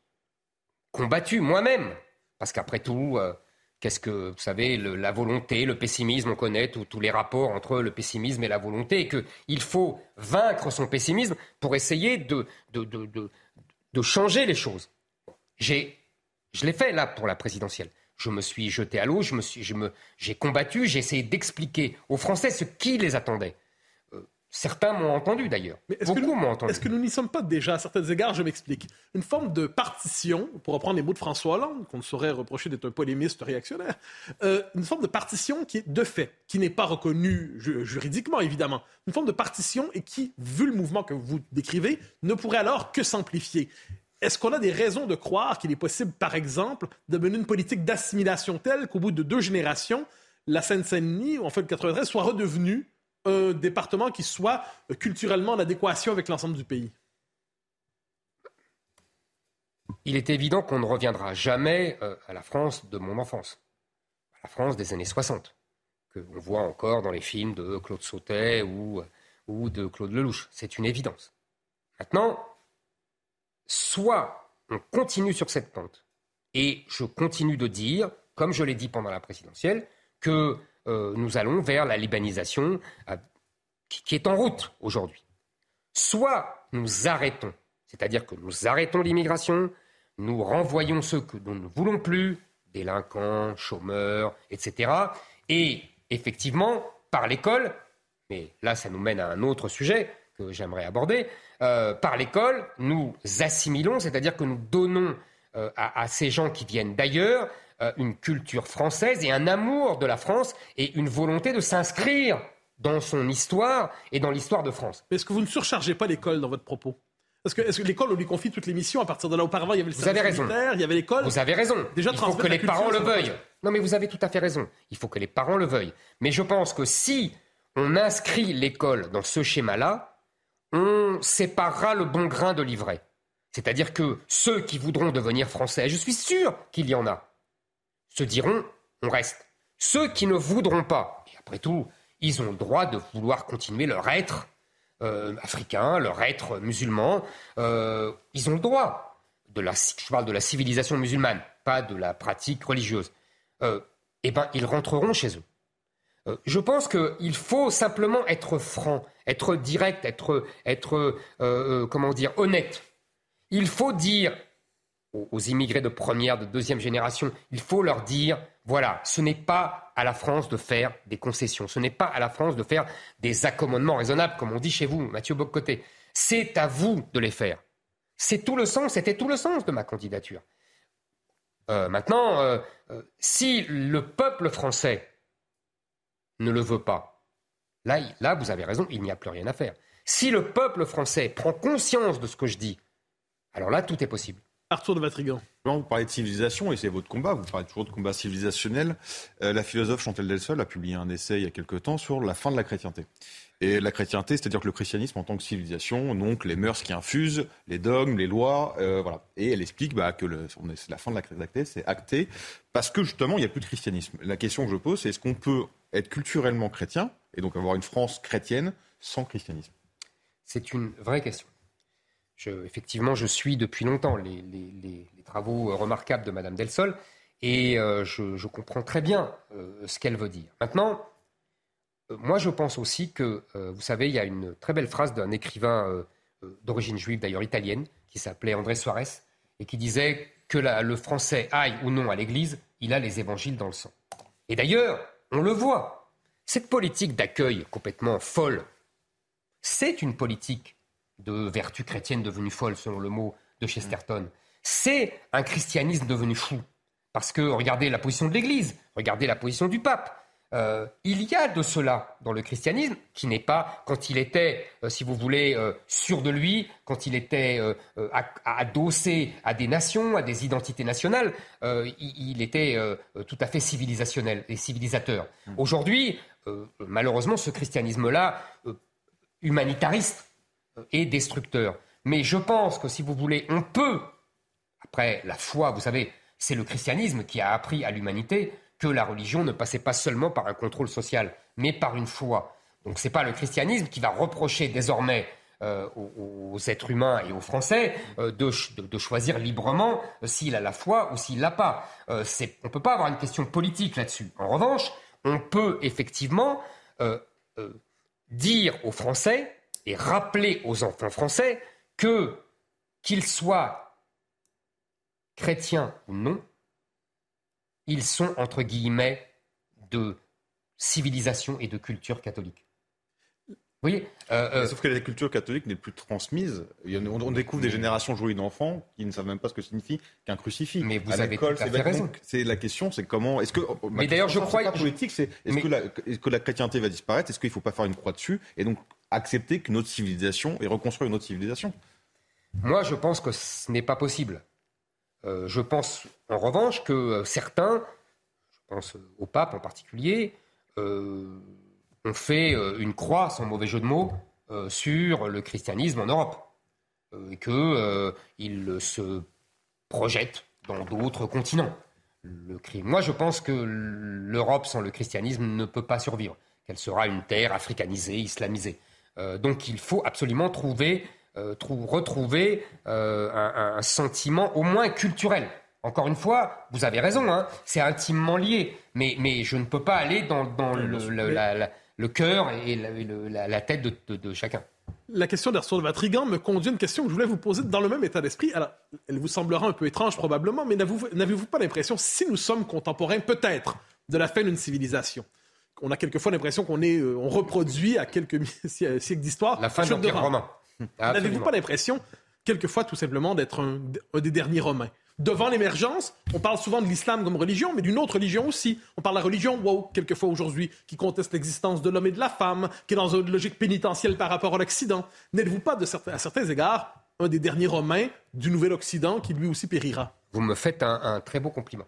combattu moi-même, parce qu'après tout, euh, Qu'est-ce que, vous savez, la volonté, le pessimisme, on connaît tous les rapports entre le pessimisme et la volonté, et qu'il faut vaincre son pessimisme pour essayer de, changer les choses. J'ai, je l'ai fait là pour la présidentielle. Je me suis jeté à l'eau, je me suis, j'ai combattu, j'ai essayé d'expliquer aux Français ce qui les attendait. Certains m'ont entendu d'ailleurs. Beaucoup m'ont entendu. Est-ce que nous n'y sommes pas déjà à certains égards Je m'explique. Une forme de partition, pour reprendre les mots de François Hollande, qu'on ne saurait reprocher d'être un polémiste réactionnaire, euh, une forme de partition qui est de fait, qui n'est pas reconnue juridiquement évidemment, une forme de partition et qui, vu le mouvement que vous décrivez, ne pourrait alors que s'amplifier. Est-ce qu'on a des raisons de croire qu'il est possible, par exemple, de mener une politique d'assimilation telle qu'au bout de deux générations, la Seine-Saint-Denis, ou en fait le 93, soit redevenue un département qui soit culturellement en adéquation avec l'ensemble du pays? Il est évident qu'on ne reviendra jamais euh, à la France de mon enfance, à la France des années 60, que l'on voit encore dans les films de Claude Sautet ou, ou de Claude Lelouch. C'est une évidence. Maintenant, soit on continue sur cette pente, et je continue de dire, comme je l'ai dit pendant la présidentielle, que euh, nous allons vers la libanisation euh, qui, est en route aujourd'hui. Soit nous arrêtons, c'est-à-dire que nous arrêtons l'immigration, nous renvoyons ceux que nous ne voulons plus, délinquants, chômeurs, etc. Et effectivement, par l'école, mais là ça nous mène à un autre sujet que j'aimerais aborder, euh, par l'école, nous assimilons, c'est-à-dire que nous donnons à, ces gens qui viennent d'ailleurs une culture française et un amour de la France et une volonté de s'inscrire dans son histoire et dans l'histoire de France. Mais est-ce que vous ne surchargez pas l'école dans votre propos? Parce que, est-ce que l'école, on lui confie toutes les missions à partir de là auparavant Il y avait le vous avez raison. il y avait l'école. Vous avez raison. Déjà, il faut que les parents le veuillent. Non, mais vous avez tout à fait raison. Il faut que les parents le veuillent. Mais je pense que si on inscrit l'école dans ce schéma-là, on séparera le bon grain de l'ivraie. C'est-à-dire que ceux qui voudront devenir français, je suis sûr qu'il y en a, se diront on reste. Ceux qui ne voudront pas, et après tout, ils ont le droit de vouloir continuer leur être euh, africain, leur être musulman, euh, ils ont le droit. De la, je parle de la civilisation musulmane, pas de la pratique religieuse. Euh, eh ben, ils rentreront chez eux. je pense qu'il faut simplement être franc, être direct, être, être comment dire, honnête. Il faut dire aux, immigrés de première, de deuxième génération, il faut leur dire, voilà, ce n'est pas à la France de faire des concessions, ce n'est pas à la France de faire des accommodements raisonnables, comme on dit chez vous, Mathieu Bocoté. C'est à vous de les faire. C'est tout le sens, c'était tout le sens de ma candidature. Euh, maintenant, euh, euh, si le peuple français ne le veut pas, là, là, vous avez raison, il n'y a plus rien à faire. Si le peuple français prend conscience de ce que je dis, alors là, tout est possible. Arthur de Vatrigan. Vous parlez de civilisation et c'est votre combat, vous parlez toujours de combat civilisationnel. Euh, la philosophe Chantal Delsol a publié un essai il y a quelque temps sur la fin de la chrétienté. Et la chrétienté, c'est-à-dire que le christianisme en tant que civilisation, donc les mœurs qui infusent, les dogmes, les lois, euh, voilà. Et elle explique bah, que le, la fin de la chrétienté, c'est acté parce que justement, il n'y a plus de christianisme. La question que je pose, c'est est-ce qu'on peut être culturellement chrétien et donc avoir une France chrétienne sans christianisme? C'est une vraie question. Effectivement, je suis depuis longtemps les, travaux remarquables de Madame Delsol et euh, je, comprends très bien euh, ce qu'elle veut dire. Maintenant, euh, moi, je pense aussi que, euh, vous savez, il y a une très belle phrase d'un écrivain euh, d'origine juive, d'ailleurs italienne, qui s'appelait André Suarez, et qui disait que le français aille ou non à l'église, il a les évangiles dans le sang. Et d'ailleurs, on le voit, cette politique d'accueil complètement folle, c'est une politique de vertu chrétienne devenue folle, selon le mot de Chesterton. C'est un christianisme devenu fou. Parce que regardez la position de l'Église, regardez la position du pape. Euh, il y a de cela dans le christianisme, qui n'est pas quand il était, euh, si vous voulez, euh, sûr de lui, quand il était adossé à des nations, à des identités nationales, il, était tout à fait civilisationnel et civilisateur. Mmh. Aujourd'hui, malheureusement, ce christianisme-là, humanitariste, est destructeur. Mais je pense que si vous voulez, on peut, après la foi, vous savez, c'est le christianisme qui a appris à l'humanité que la religion ne passait pas seulement par un contrôle social, mais par une foi. Donc ce n'est pas le christianisme qui va reprocher désormais euh, aux, êtres humains et aux Français euh, de, choisir librement euh, s'il a la foi ou s'il l'a pas. on ne peut pas avoir une question politique là-dessus. En revanche, on peut effectivement dire aux Français et rappeler aux enfants français que qu'ils soient chrétiens ou non, ils sont, entre guillemets, de civilisation et de culture catholique. Vous voyez euh, euh, Sauf que la culture catholique n'est plus transmise. On, découvre des générations jouées d'enfants qui ne savent même pas ce que signifie qu'un crucifix. Mais vous avez tout à fait raison. C'est la question, c'est comment. Est-ce que Mais d'ailleurs, je crois. politique, c'est est-ce que, la, que la chrétienté va disparaître Est-ce qu'il ne faut pas faire une croix dessus et donc accepter qu'une autre civilisation et reconstruire une autre civilisation Moi, je pense que ce n'est pas possible. Euh, je pense en revanche que euh, certains, je pense au pape en particulier, euh, ont fait une croix, sans mauvais jeu de mots, sur le christianisme en Europe. et qu'ils se projettent dans d'autres continents. Le, moi, je pense que l'Europe sans le christianisme ne peut pas survivre, qu'elle sera une terre africanisée, islamisée. Donc il faut absolument trouver euh, retrouver euh, un, sentiment au moins culturel. Encore une fois, vous avez raison, hein, c'est intimement lié, mais, mais je ne peux pas aller dans, le, cœur et la, tête de, chacun. La question de Vatrigan me conduit à une question que je voulais vous poser dans le même état d'esprit. Alors, elle vous semblera un peu étrange probablement, mais n'avez-vous pas l'impression, si nous sommes contemporains peut-être de la fin d'une civilisation, on a quelquefois l'impression qu'on est, euh, on reproduit à quelques siècles d'histoire. La fin de l'Empire romain. N'avez-vous pas l'impression, quelquefois, tout simplement, d'être un, des derniers Romains? Devant l'émergence, on parle souvent de l'islam comme religion, mais d'une autre religion aussi. On parle de la religion woke, quelquefois aujourd'hui, qui conteste l'existence de l'homme et de la femme, qui est dans une logique pénitentielle par rapport à l'Occident. N'êtes-vous pas, de à certains égards, un des derniers Romains du Nouvel Occident qui lui aussi périra? Vous me faites un, très beau compliment.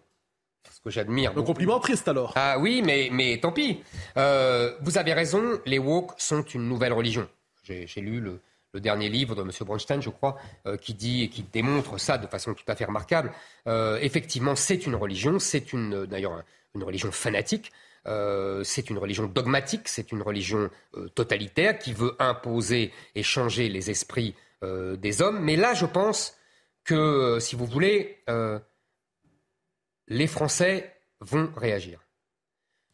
Ce que j'admire. Un compliment triste alors. Ah oui, mais, mais tant pis. Euh, vous avez raison, les woke sont une nouvelle religion. J'ai lu le, le dernier livre de M. Bronstein, je crois, euh, qui dit et qui démontre ça de façon tout à fait remarquable. Euh, effectivement, c'est une religion, c'est une d'ailleurs une religion fanatique. Euh, c'est une religion dogmatique, c'est une religion totalitaire qui veut imposer et changer les esprits des hommes. Mais là, je pense que, si vous voulez, les Français vont réagir.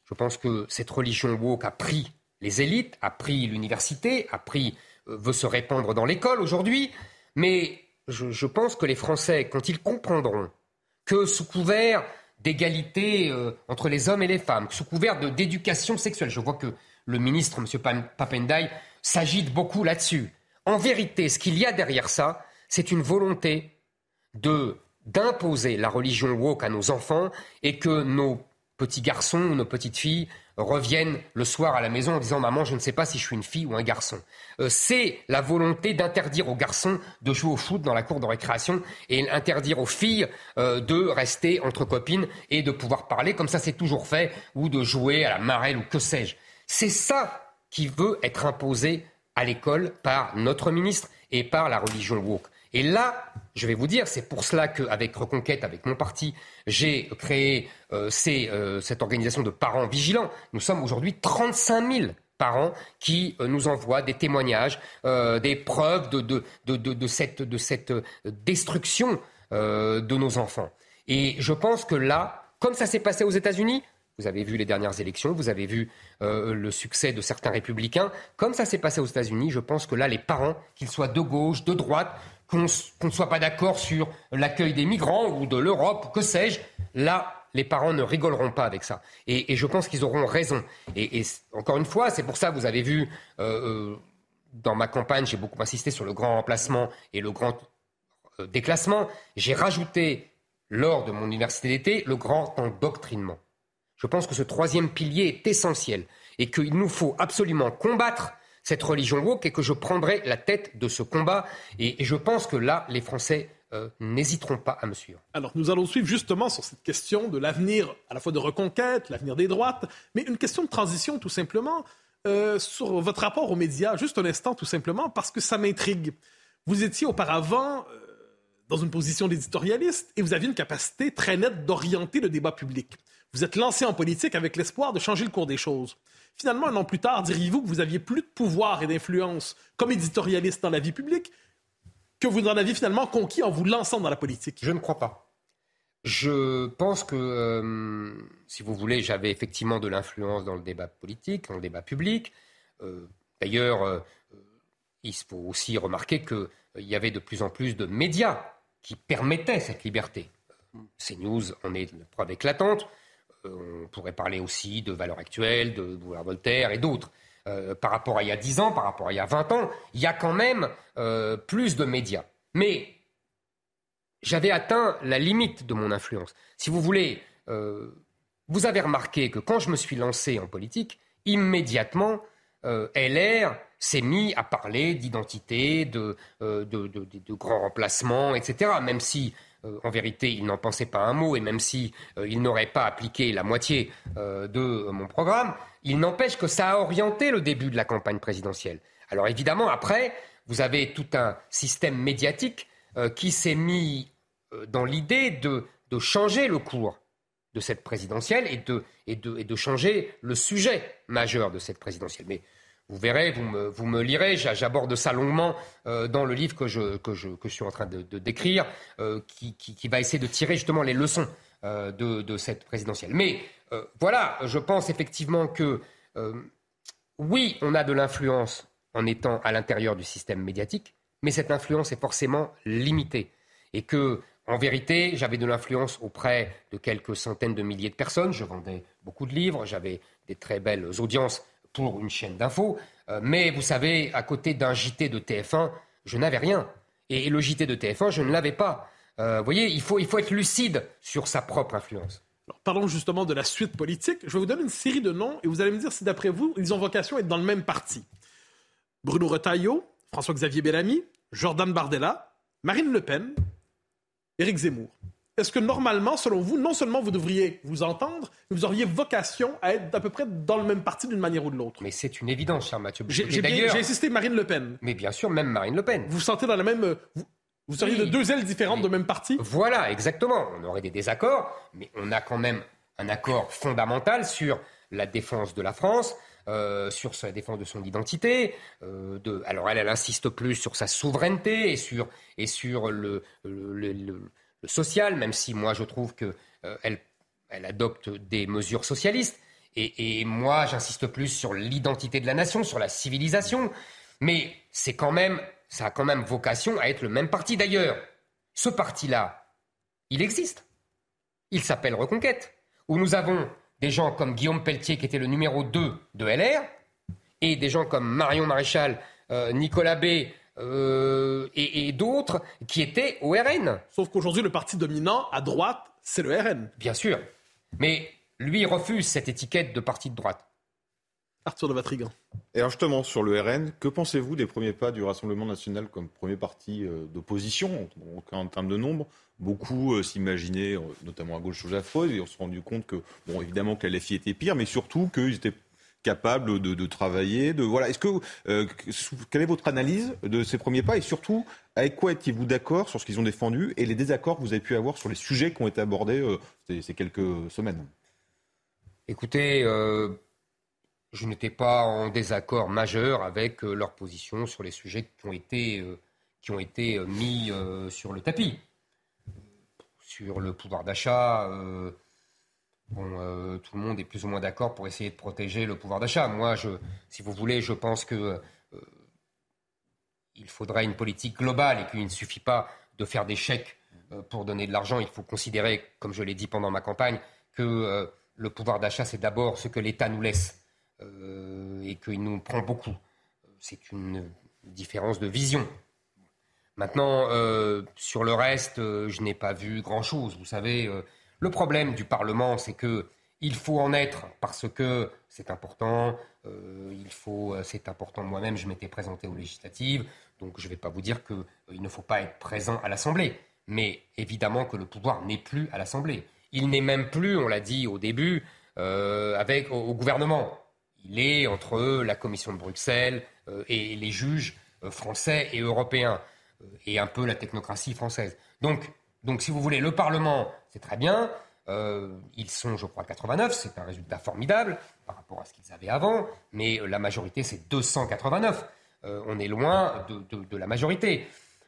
Je pense que cette religion woke a pris les élites, a pris l'université, a pris veut se répandre dans l'école aujourd'hui, mais je, pense que les Français, quand ils comprendront que sous couvert d'égalité euh, entre les hommes et les femmes, sous couvert d'éducation sexuelle, je vois que le ministre, M. Papendai, s'agite beaucoup là-dessus. En vérité, ce qu'il y a derrière ça, c'est une volonté de d'imposer la religion woke à nos enfants et que nos petits garçons ou nos petites filles reviennent le soir à la maison en disant Maman, je ne sais pas si je suis une fille ou un garçon. Euh, c'est la volonté d'interdire aux garçons de jouer au foot dans la cour de récréation et interdire aux filles euh, de rester entre copines et de pouvoir parler comme ça c'est toujours fait ou de jouer à la marelle ou que sais-je. C'est ça qui veut être imposé à l'école par notre ministre et par la religion woke. Et là, je vais vous dire, c'est pour cela qu'avec Reconquête, avec mon parti, j'ai créé euh, euh, cette organisation de parents vigilants. Nous sommes aujourd'hui 35 000 parents qui euh, nous envoient des témoignages, des preuves de, cette, de cette destruction de nos enfants. Et je pense que là, comme ça s'est passé aux États-Unis, vous avez vu les dernières élections, vous avez vu le succès de certains républicains. Comme ça s'est passé aux États-Unis, je pense que là, les parents, qu'ils soient de gauche, de droite, qu'on ne soit pas d'accord sur l'accueil des migrants ou de l'Europe, que sais-je, là, les parents ne rigoleront pas avec ça. Et, je pense qu'ils auront raison. Et, encore une fois, c'est pour ça que vous avez vu, euh, euh, dans ma campagne, j'ai beaucoup insisté sur le grand remplacement et le grand euh, déclassement. J'ai rajouté, lors de mon université d'été, le grand endoctrinement. Je pense que ce troisième pilier est essentiel et qu'il nous faut absolument combattre cette religion woke et que je prendrai la tête de ce combat. Et, je pense que là, les Français euh, n'hésiteront pas à me suivre. Alors, nous allons suivre justement sur cette question de l'avenir à la fois de reconquête, l'avenir des droites, mais une question de transition tout simplement euh, sur votre rapport aux médias, juste un instant tout simplement, parce que ça m'intrigue. Vous étiez auparavant euh, dans une position d'éditorialiste et vous aviez une capacité très nette d'orienter le débat public. Vous êtes lancé en politique avec l'espoir de changer le cours des choses. Finalement, un an plus tard, diriez-vous que vous aviez plus de pouvoir et d'influence comme éditorialiste dans la vie publique que vous en aviez finalement conquis en vous lançant dans la politique? Je ne crois pas. Je pense que, euh, si vous voulez, j'avais effectivement de l'influence dans le débat politique, dans le débat public. Euh, d'ailleurs, euh, il faut aussi remarquer qu'il y avait de plus en plus de médias qui permettaient cette liberté. CNews en est une preuve éclatante. Euh, on pourrait parler aussi de valeurs actuelles, de Voltaire et d'autres. Euh, par rapport à il y a 10 ans, par rapport à il y a 20 ans, il y a quand même euh, plus de médias. Mais j'avais atteint la limite de mon influence. Si vous voulez, vous avez remarqué que quand je me suis lancé en politique, immédiatement, LR s'est mis à parler d'identité, de, de, grands remplacements, etc. Même si en vérité, il n'en pensait pas un mot, et même si euh, il n'aurait pas appliqué la moitié euh, de mon programme, il n'empêche que ça a orienté le début de la campagne présidentielle. Alors évidemment, après, vous avez tout un système médiatique qui s'est mis dans l'idée de, changer le cours de cette présidentielle et de, et de changer le sujet majeur de cette présidentielle. Mais vous verrez, vous me, lirez, j'aborde ça longuement euh, dans le livre que je, suis en train de, décrire, euh, qui, qui, va essayer de tirer justement les leçons euh, de, de, cette présidentielle. Mais voilà, je pense effectivement que oui, on a de l'influence en étant à l'intérieur du système médiatique, mais cette influence est forcément limitée. Et que, en vérité, j'avais de l'influence auprès de quelques centaines de milliers de personnes. Je vendais beaucoup de livres, j'avais des très belles audiences pour une chaîne d'infos. Euh, mais vous savez, à côté d'un JT de TF1, je n'avais rien. Et le JT de TF1, je ne l'avais pas. Euh, vous voyez, il faut, il faut être lucide sur sa propre influence. Parlons justement de la suite politique. Je vais vous donner une série de noms et vous allez me dire si d'après vous, ils ont vocation à être dans le même parti. Bruno Retailleau, François-Xavier Bellamy, Jordan Bardella, Marine Le Pen, Éric Zemmour est-ce que normalement, selon vous, non seulement vous devriez vous entendre, mais vous auriez vocation à être à peu près dans le même parti d'une manière ou de l'autre? Mais c'est une évidence, cher Mathieu. J'ai insisté Marine Le Pen. Mais bien sûr, même Marine Le Pen. Vous sentez dans la même... Vous, seriez de deux ailes différentes de même parti? Voilà, exactement. On aurait des désaccords, mais on a quand même un accord fondamental sur la défense de la France, euh, sur sa défense de son identité. Euh, de, alors elle, elle insiste plus sur sa souveraineté et sur, et sur le, le social, même si moi je trouve qu'elle euh, elle adopte des mesures socialistes. Et, moi, j'insiste plus sur l'identité de la nation, sur la civilisation. Mais c'est quand même, ça a quand même vocation à être le même parti. D'ailleurs, ce parti-là, il existe. Il s'appelle Reconquête, où nous avons des gens comme Guillaume Pelletier, qui était le numéro 2 de LR, et des gens comme Marion Maréchal, euh, Nicolas B., euh, et, d'autres qui étaient au RN. Sauf qu'aujourd'hui, le parti dominant à droite, c'est le RN. Bien sûr. Mais lui refuse cette étiquette de parti de droite. Arthur de Vatrigan. Et alors justement, sur le RN, que pensez-vous des premiers pas du Rassemblement national comme premier parti euh, d'opposition en termes de nombre? Beaucoup euh, s'imaginaient, notamment à gauche sous affreuse, et on se rendu compte que, bon, évidemment que la LFI était pire, mais surtout qu'ils étaient capables de, travailler. De, voilà. Est-ce que, quelle est votre analyse de ces premiers pas et surtout, avec quoi êtes-vous d'accord sur ce qu'ils ont défendu et les désaccords que vous avez pu avoir sur les sujets qui ont été abordés ces, ces, quelques semaines? Écoutez, je n'étais pas en désaccord majeur avec euh, leur position sur les sujets qui ont été, euh, qui ont été euh, mis sur le tapis. Sur le pouvoir d'achat, bon, tout le monde est plus ou moins d'accord pour essayer de protéger le pouvoir d'achat. Moi, je, si vous voulez, je pense que il faudrait une politique globale et qu'il ne suffit pas de faire des chèques pour donner de l'argent. Il faut considérer, comme je l'ai dit pendant ma campagne, que le pouvoir d'achat, c'est d'abord ce que l'État nous laisse. Euh, et qu'il nous prend beaucoup. C'est une différence de vision. Maintenant, euh, sur le reste, euh, je n'ai pas vu grand-chose. Vous savez, le problème du Parlement, c'est que il faut en être parce que c'est important. il faut, c'est important. Moi-même, je m'étais présenté aux législatives, donc je ne vais pas vous dire qu'il ne faut pas être présent à l'Assemblée. Mais évidemment que le pouvoir n'est plus à l'Assemblée. Il n'est même plus, on l'a dit au début, avec au gouvernement il est entre la Commission de Bruxelles euh, et les juges euh, français et européens, euh, et un peu la technocratie française. Donc, donc si vous voulez, le Parlement, c'est très bien. ils sont, je crois, 89, c'est un résultat formidable par rapport à ce qu'ils avaient avant, mais la majorité, c'est 289. on est loin de, la majorité.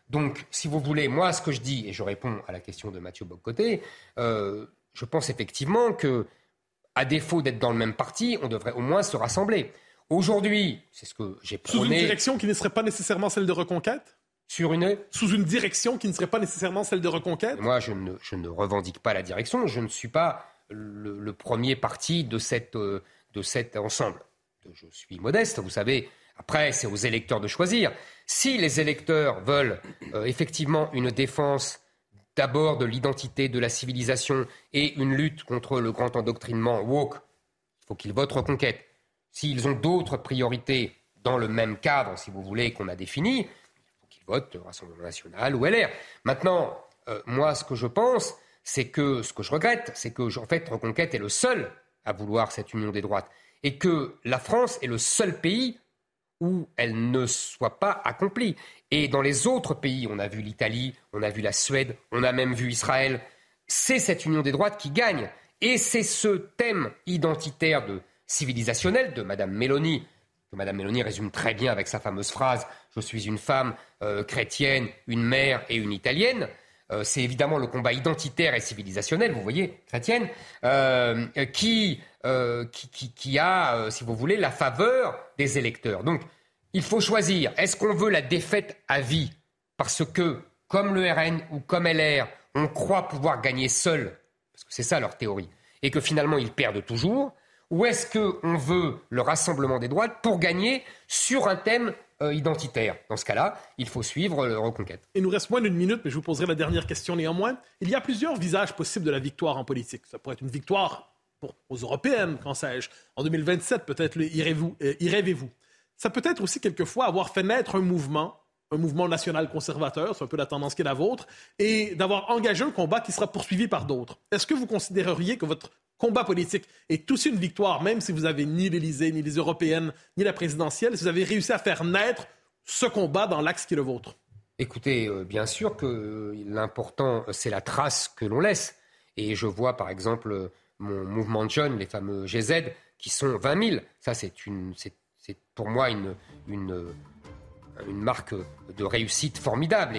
Donc, si vous voulez, moi, ce que je dis, et je réponds à la question de Mathieu Boccoté, je pense effectivement que à défaut d'être dans le même parti, on devrait au moins se rassembler. Aujourd'hui, c'est ce que j'ai prôné. Sous une direction qui ne serait pas nécessairement celle de Reconquête? Sur une Sous une direction qui ne serait pas nécessairement celle de Reconquête? Moi, je ne, je ne, revendique pas la direction. Je ne suis pas le, premier parti de, cette, euh, de cet ensemble. Je suis modeste, vous savez. Après, c'est aux électeurs de choisir. Si les électeurs veulent euh, effectivement une défense d'abord de l'identité, de la civilisation et une lutte contre le grand endoctrinement woke, il faut qu'ils votent Reconquête. S'ils ont d'autres priorités dans le même cadre, si vous voulez, qu'on a défini, votent Rassemblement national ou LR. Maintenant, euh, moi, ce que je pense, c'est que, ce que je regrette, c'est que, en fait, Reconquête est le seul à vouloir cette union des droites. Et que la France est le seul pays où elle ne soit pas accomplie. Et dans les autres pays, on a vu l'Italie, on a vu la Suède, on a même vu Israël, c'est cette union des droites qui gagne. Et c'est ce thème identitaire de civilisationnel de Mme Mélanie, que Mme Mélanie résume très bien avec sa fameuse phrase Je suis une femme euh, chrétienne, une mère et une italienne. Euh, c'est évidemment le combat identitaire et civilisationnel, vous voyez, chrétienne, euh, qui, qui, qui, a, si vous voulez, la faveur des électeurs. Donc, il faut choisir. Est-ce qu'on veut la défaite à vie parce que, comme le RN ou comme LR, on croit pouvoir gagner seul, parce que c'est ça leur théorie, et que finalement ils perdent toujours Ou est-ce qu'on veut le rassemblement des droites pour gagner sur un thème euh, identitaire? Dans ce cas-là, il faut suivre le Reconquête. Il nous reste moins d'une minute, mais je vous poserai la dernière question néanmoins. Il y a plusieurs visages possibles de la victoire en politique. Ça pourrait être une victoire pour, aux européennes, qu'en sais-je. En 2027, peut-être, y rêvez-vous? Ça peut être aussi quelquefois avoir fait naître un mouvement, un mouvement national conservateur, c'est un peu la tendance qui est la vôtre, et d'avoir engagé un combat qui sera poursuivi par d'autres. Est-ce que vous considéreriez que votre combat politique est aussi une victoire, même si vous avez ni l'Élysée, ni les européennes, ni la présidentielle, si vous avez réussi à faire naître ce combat dans l'axe qui est le vôtre? Écoutez, euh, bien sûr que euh, l'important, euh, c'est la trace que l'on laisse. Et je vois, par exemple, mon mouvement de jeunes, les fameux GZ, qui sont 20 000. Ça, c'est c'est pour moi une, une, une, marque de réussite formidable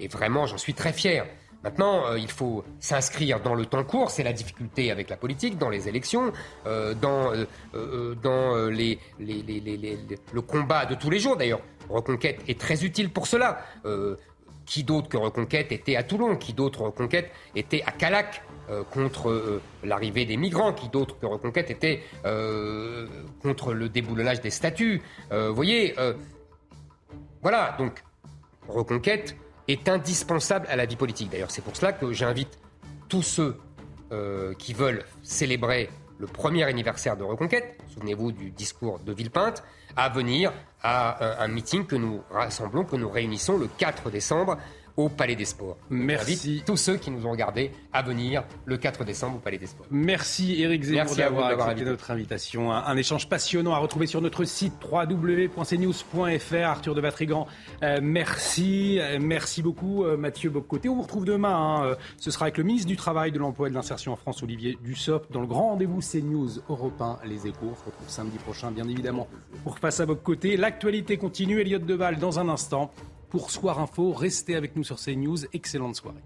et, vraiment j'en suis très fier. Maintenant, euh, il faut s'inscrire dans le temps court, c'est la difficulté avec la politique, dans les élections, euh, dans, euh, le combat de tous les jours. D'ailleurs, Reconquête est très utile pour cela. qui d'autre que Reconquête était à Toulon? Qui d'autre Reconquête était à Calac euh, contre euh, l'arrivée des migrants, qui d'autres que Reconquête étaient euh, contre le déboulonnage des statuts. Vous voyez, voilà, donc Reconquête est indispensable à la vie politique. D'ailleurs, c'est pour cela que j'invite tous ceux qui veulent célébrer le premier anniversaire de Reconquête, souvenez-vous du discours de Villepinte, à venir à un meeting que nous rassemblons, que nous réunissons le 4 décembre au Palais des Sports. Merci. tous ceux qui nous ont regardés à venir le 4 décembre au Palais des Sports. Merci Eric Zemmour d'avoir accepté notre invitation. Un, échange passionnant à retrouver sur notre site www.cnews.fr. Arthur de Vatrigan, euh, merci. Euh, merci beaucoup euh, Mathieu Boccoté. On vous retrouve demain. Hein. ce sera avec le ministre du Travail, de l'Emploi et de l'Insertion en France, Olivier Dussopt, dans le grand rendez-vous CNews Europe 1, Les Échos. On se retrouve samedi prochain, bien évidemment, pour Face à Boccoté. L'actualité continue. Elliot Deval dans un instant pour Soir Info. Restez avec nous sur CNews. Excellente soirée.